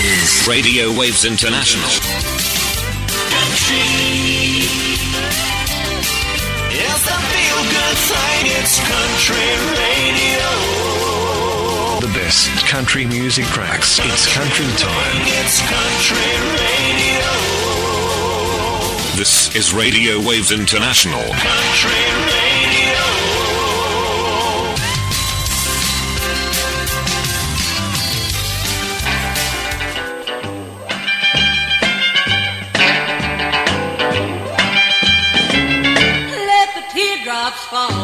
This is Radio Waves International. It's a feel good thing, it's country radio. The best country music tracks. It's country time. It's country radio. This is Radio Waves International. Country radio. Teardrops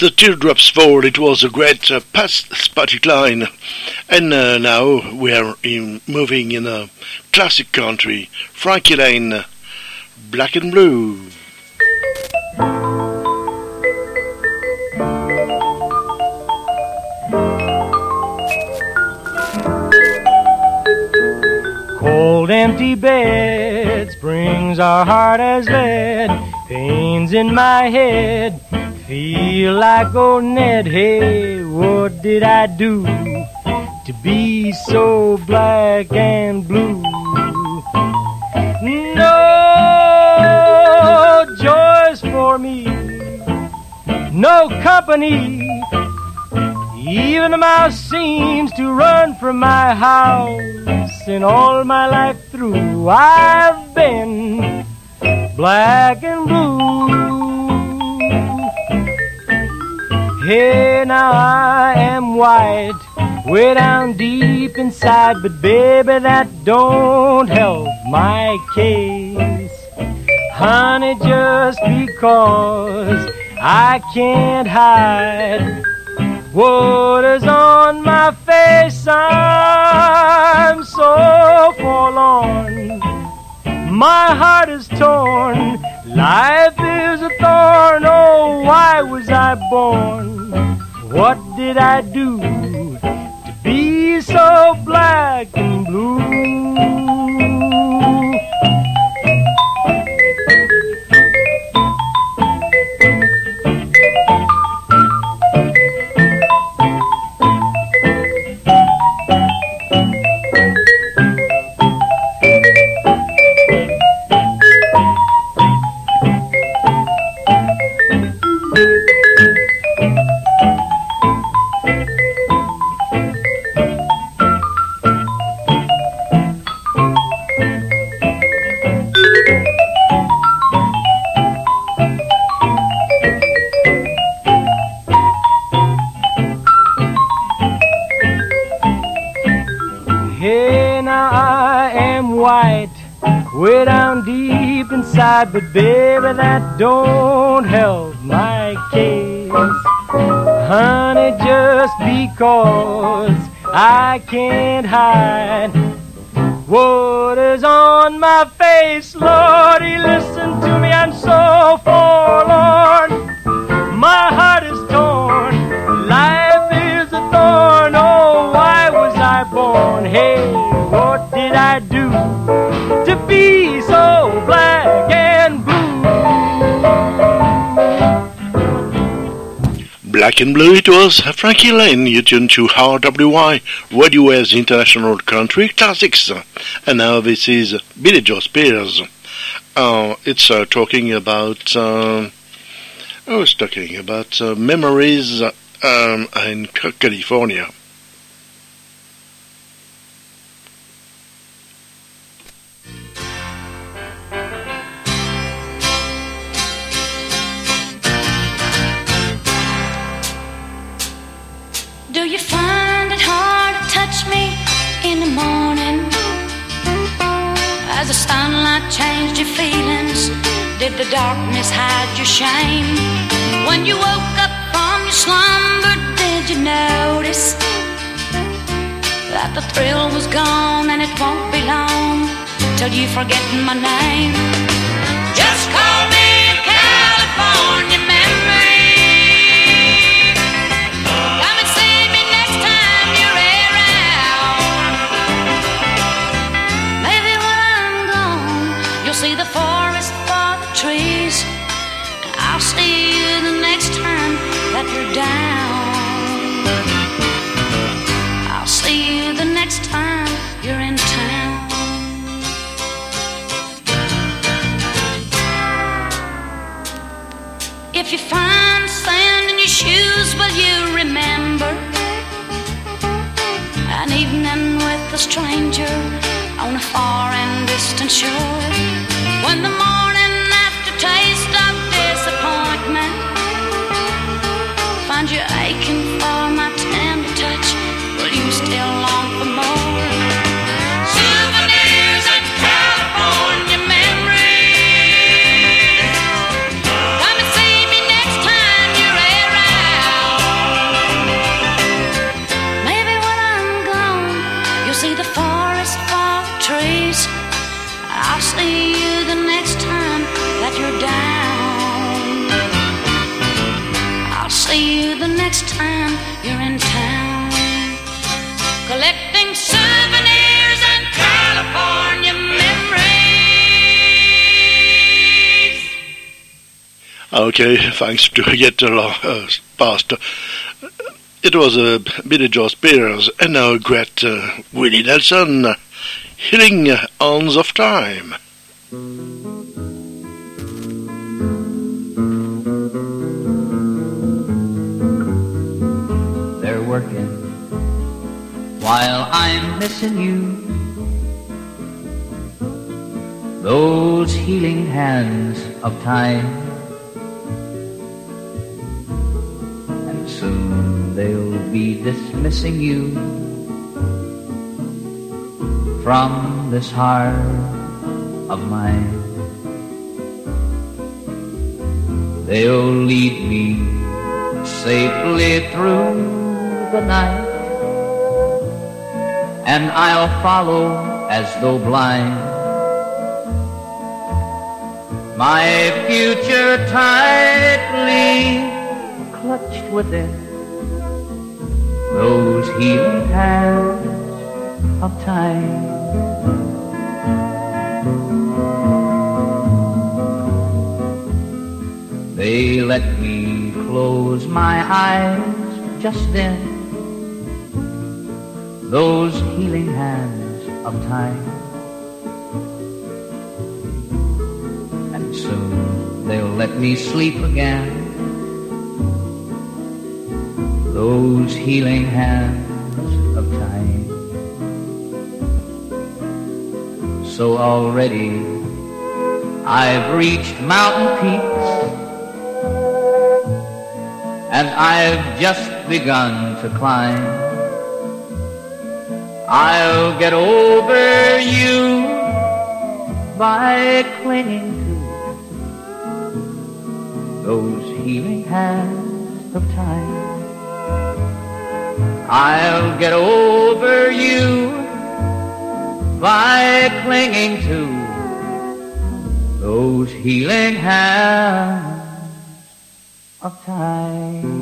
the teardrops fall. It was a great uh, past Spotty line. And uh, now we are in, moving in a classic country. Frankie Laine, Black and Blue. Cold empty beds brings our heart as lead. Pains in my head feel like old Ned. Hey, what did I do to be so black and blue? No joys for me, no company. Even the mouse seems to run from my house. And all my life through, I've been black and blue. Hey, now I am white, way down deep inside, but baby, that don't help my case. Honey, just because I can't hide what is on my face, I'm so forlorn. My heart is torn. Life is a thorn. Oh, why was I born? What did I do to be so black and blue? But baby, that don't help my case. Honey, just because I can't hide what is on my face. Lordy, listen to me, I'm so forlorn. My heart is torn, life is a thorn. Oh, why was I born? Hey, what did I do to be so black Black and Blue, it was Frankie Laine. You tuned to RWI, Radio Waves International Country Classics. And now this is Billie Jo Spears. Uh, it's uh, talking about, uh, I was talking about uh, memories um, in California. Do you find it hard to touch me in the morning? As the sunlight changed your feelings, did the darkness hide your shame? When you woke up from your slumber, did you notice that the thrill was gone and it won't be long till you forget my name? You're down. I'll see you the next time you're in town. If you find sand in your shoes, will you remember an evening with a stranger on a far and distant shore? When the morning Okay, thanks to get along uh, past. It was uh, Billie Jo Spears and now great uh, Willie Nelson, Healing Hands of Time. They're working while I'm missing you. Those healing hands of time. Soon they'll be dismissing you from this heart of mine. They'll lead me safely through the night, and I'll follow as though blind. My future tightly clutched within those healing hands of time. They let me close my eyes just then. Those healing hands of time. And soon they'll let me sleep again. Those healing hands of time. So already I've reached mountain peaks and I've just begun to climb. I'll get over you by clinging to those healing hands of time. I'll get over you by clinging to those healing hands of time.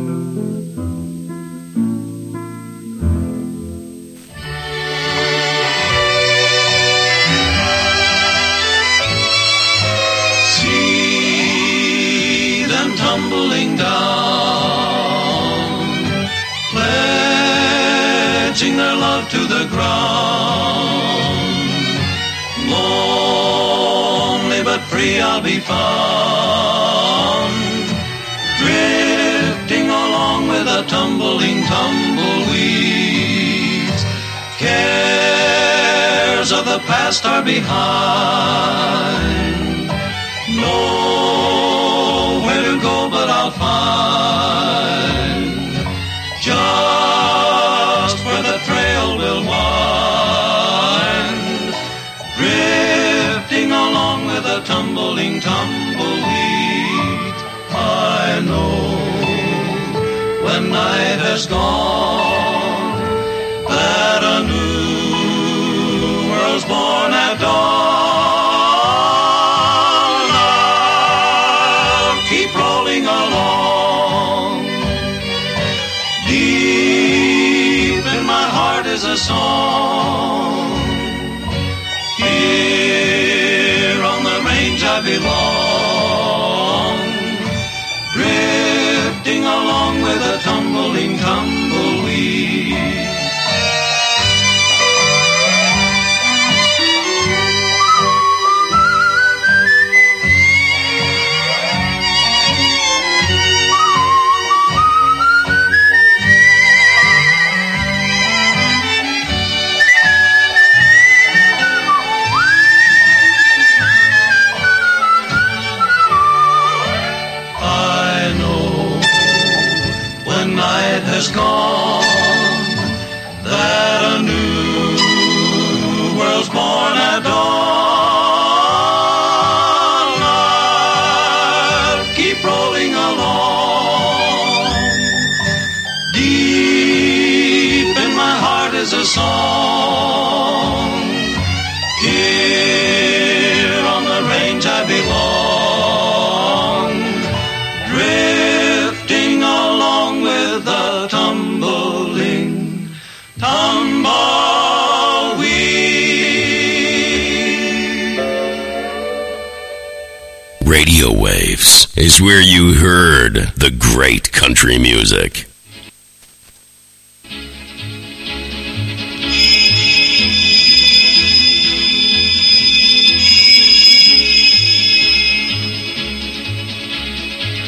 But I'll be found, drifting along with the tumbling tumbleweeds. Cares of the past are behind. Nowhere to go but I'll find has gone that a new world's born at dawn. I'll keep rolling along. Deep in my heart is a song. Here on the range I belong. Is where you heard the great country music.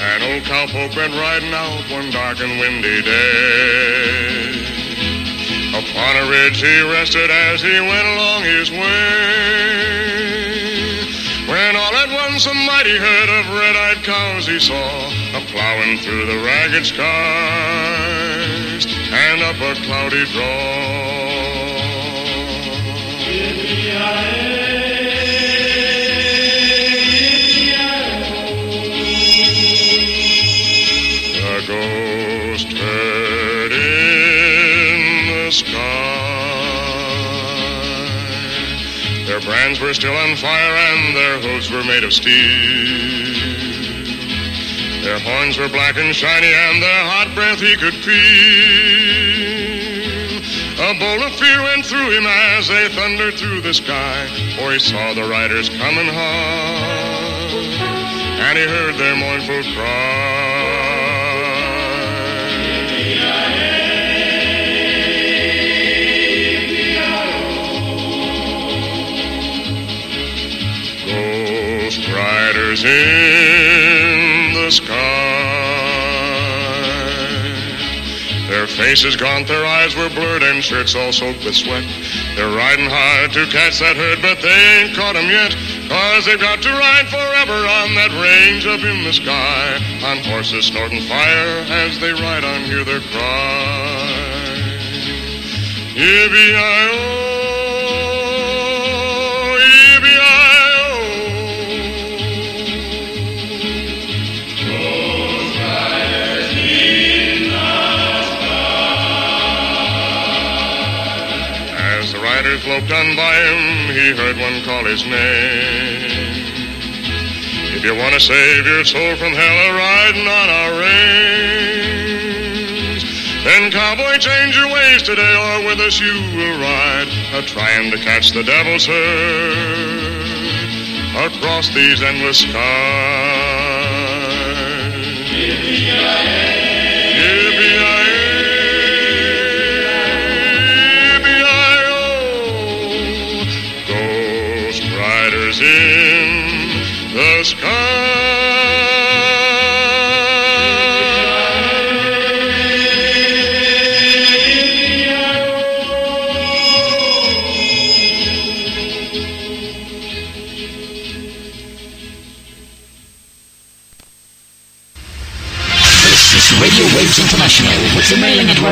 An old cowpoke went riding out one dark and windy day. Upon a ridge he rested as he went along his way. When all at once a mighty herd of red-eyed cows he saw a plowing through the ragged skies and up a cloudy draw. A ghost herd in the sky. Their brands were still on fire and their hooves were made of steel. Their horns were black and shiny and their hot breath he could feel. A bolt of fear went through him as they thundered through the sky, for he saw the riders coming hard, and he heard their mournful cry. In the sky. Their faces gaunt, their eyes were blurred, and shirts all soaked with sweat. They're riding hard to catch that herd, but they ain't caught 'em yet. Cause they've got to ride forever on that range up in the sky. On horses snorting fire as they ride on, hear their cry. Yippee-i-oh. Loped on by him, he heard one call his name. If you want to save your soul from hell a riding on our range, then cowboy change your ways today or with us you will ride, a trying to catch the devil's herd across these endless skies.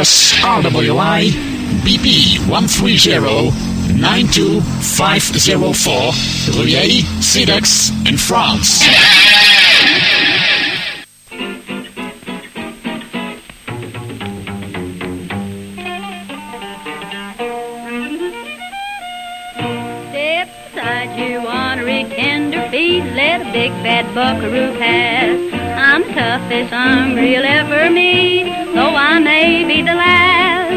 Address RWI BP 130 92504 Rueil, Cedex in France. Let a big fat buckaroo pass. I'm the toughest hungry you'll ever meet, though I may be the last.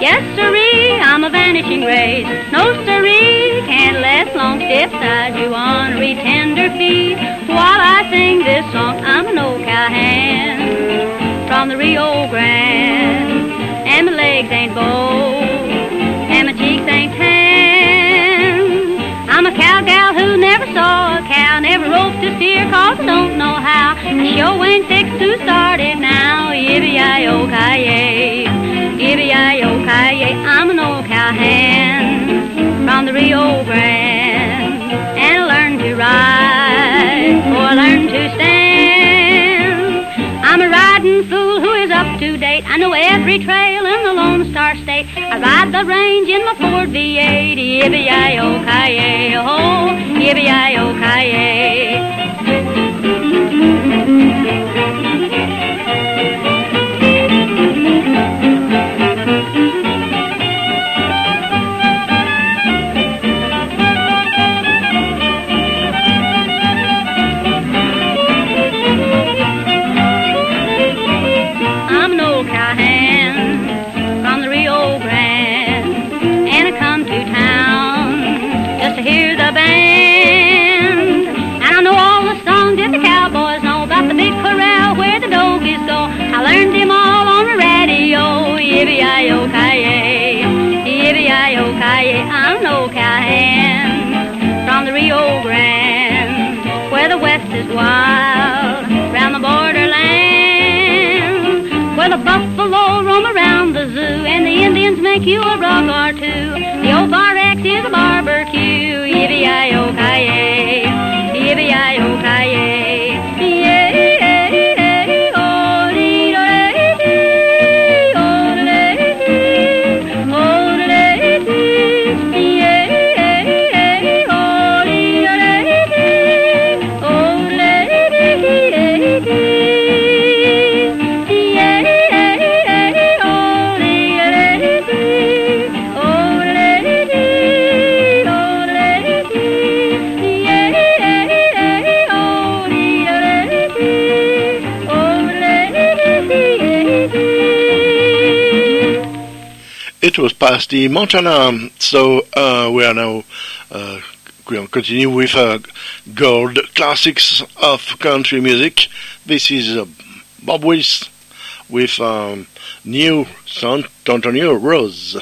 Yes, sirree, I'm a vanishing race. No, sirree, can't last long. Step aside, you ornery tenderfeet. While I sing this song, I'm an old cowhand from the Rio Grande, and my legs ain't bold, and my cheeks ain't tan. I'm a cow gal who never saw a cow, never roped a steer, cause I don't know how. The show ain't fixed to start it Yippee-yi-yo-ki-yay, yippee-yi-yo-ki-yay. I'm an old cowhand from the Rio Grande, and I learned to ride, or I learned to stand. I'm a riding fool who is up to date. I know every trail in the Lone Star State. I ride the range in my Ford V8. Yippee-yi-yo-ki-yay, oh, yippee-yi-yo-ki-yay. Buffalo roam around the zoo and the Indians make you a rug or two. Past the Montana, so uh, we are now uh, going to continue with uh, gold classics of country music. This is uh, Bob Wills with um, new San Antonio Rose.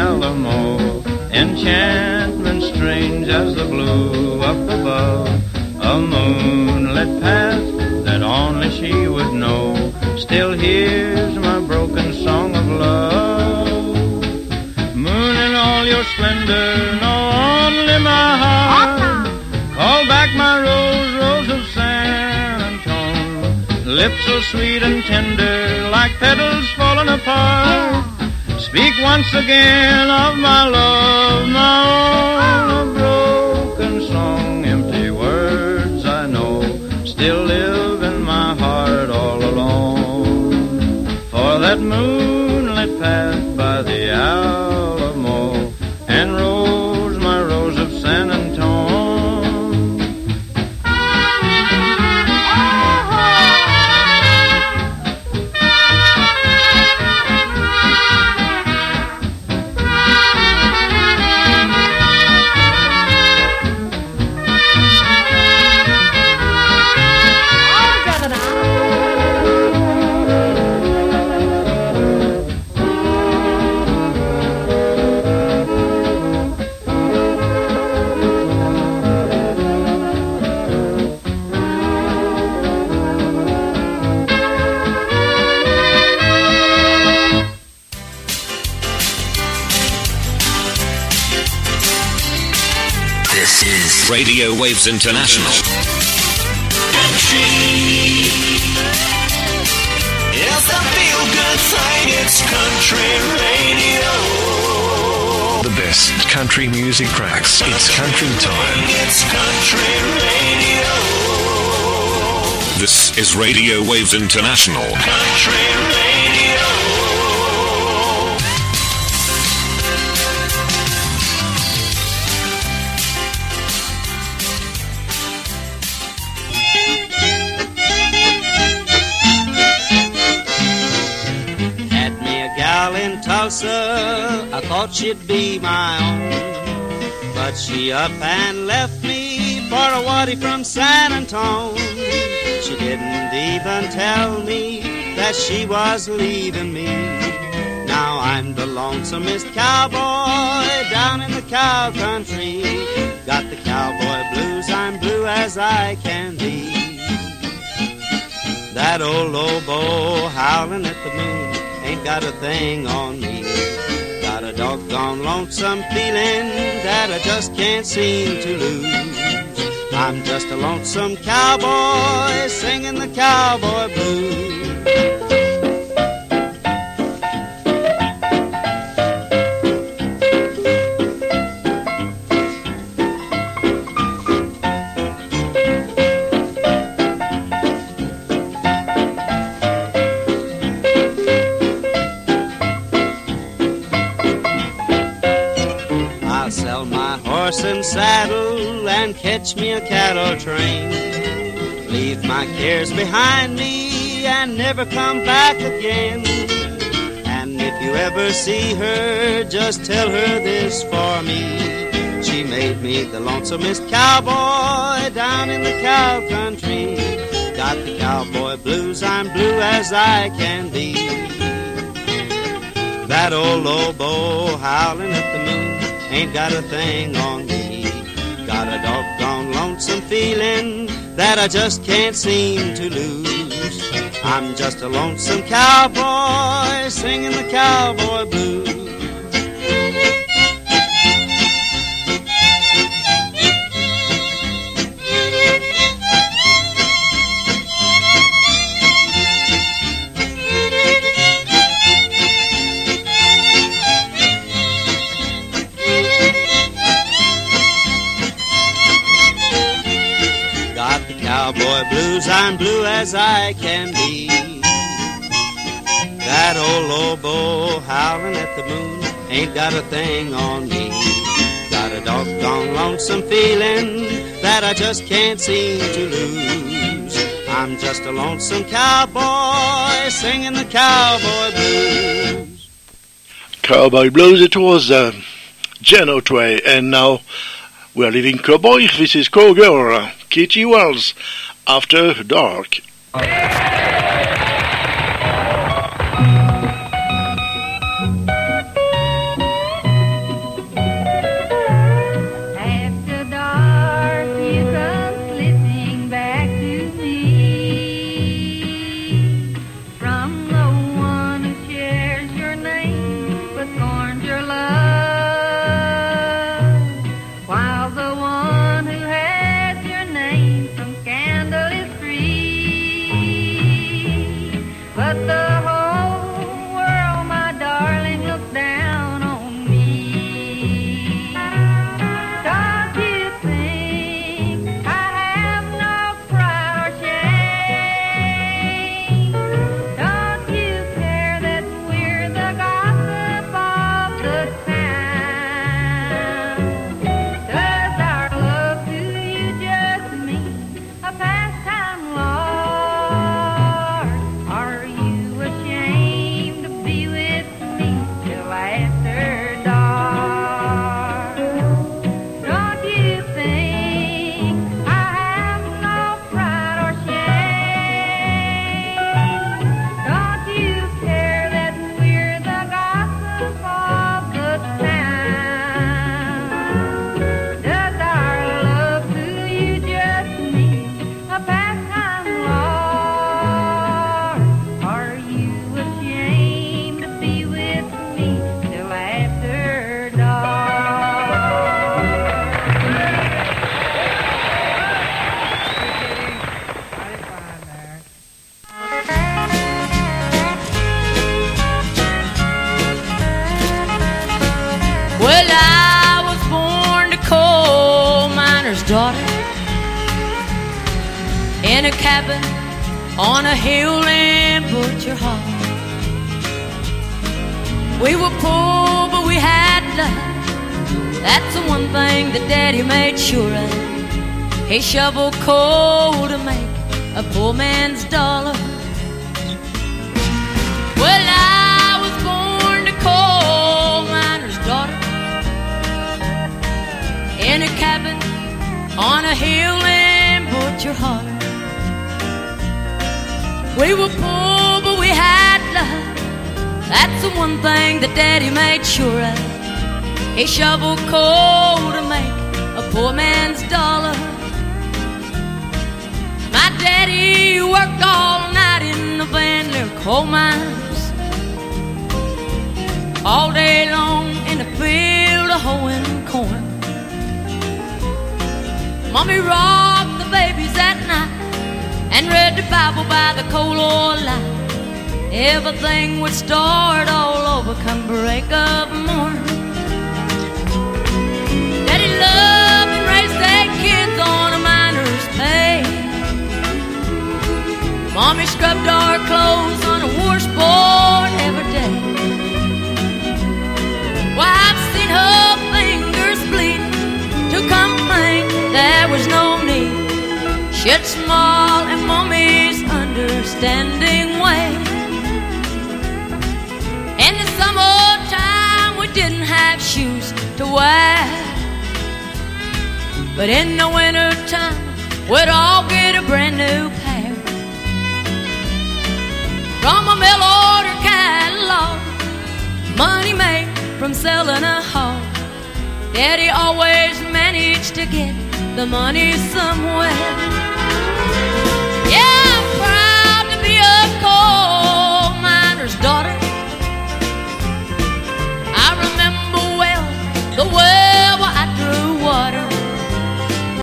Alamo. Enchantment strange as the blue up above. A moonlit path that only she would know. Still hears my broken song of love. Moon in all your splendor, know only my heart. Call back my rose, rose of San Antone. Lips so sweet and tender, like petals falling apart. Speak once again of my love, my own. A broken song, empty words I know, still live in my heart all alone. For that moonlit path Radio Waves International. It's a feel good thing. It's country radio. The best country music tracks. It's country time. It's country radio. This is Radio Waves International. Country radio. I thought she'd be my own. But she up and left me for a waddy from San Antone. She didn't even tell me that she was leaving me. Now I'm the lonesomest cowboy down in the cow country. Got the cowboy blues, I'm blue as I can be. That old oboe howling at the moon ain't got a thing on me. Got a doggone lonesome feeling that I just can't seem to lose. I'm just a lonesome cowboy singing the cowboy blues. Saddle and catch me a cattle train. Leave my cares behind me and never come back again. And if you ever see her, just tell her this for me. She made me the lonesomest cowboy down in the cow country. Got the cowboy blues, I'm blue as I can be. That old oboe howling at the moon ain't got a thing on me. Got a doggone lonesome feeling that I just can't seem to lose. I'm just a lonesome cowboy singing the cowboy blues. Cowboy blues, I'm blue as I can be. That old oboe howling at the moon ain't got a thing on me. Got a doggone lonesome feeling that I just can't seem to lose. I'm just a lonesome cowboy singing the cowboy blues. Cowboy Blues, it was uh, Gene Autry, and now we're leaving Cowboy. This is Cowgirl, Kitty Wells, After Dark. He shoveled coal to make a poor man's dollar. Well, I was born a coal miner's daughter in a cabin on a hill in Butcher Holler. We were poor, but we had love. That's the one thing that Daddy made sure of. He shoveled coal to make a poor man's dollar. Daddy worked all night in the Van coal mines. All day long in the field of hoeing corn. Mommy rocked the babies at night and read the Bible by the coal oil light. Everything would start all over come break of morn. Mommy scrubbed our clothes on a washboard every day. Why, I've seen her fingers bleed to complain there was no need. She'd smile in Mommy's understanding way. In the summertime, we didn't have shoes to wear. But in the wintertime, we'd all get a brand new money made from selling a hog. Daddy always managed to get the money somewhere. Yeah, I'm proud to be a coal miner's daughter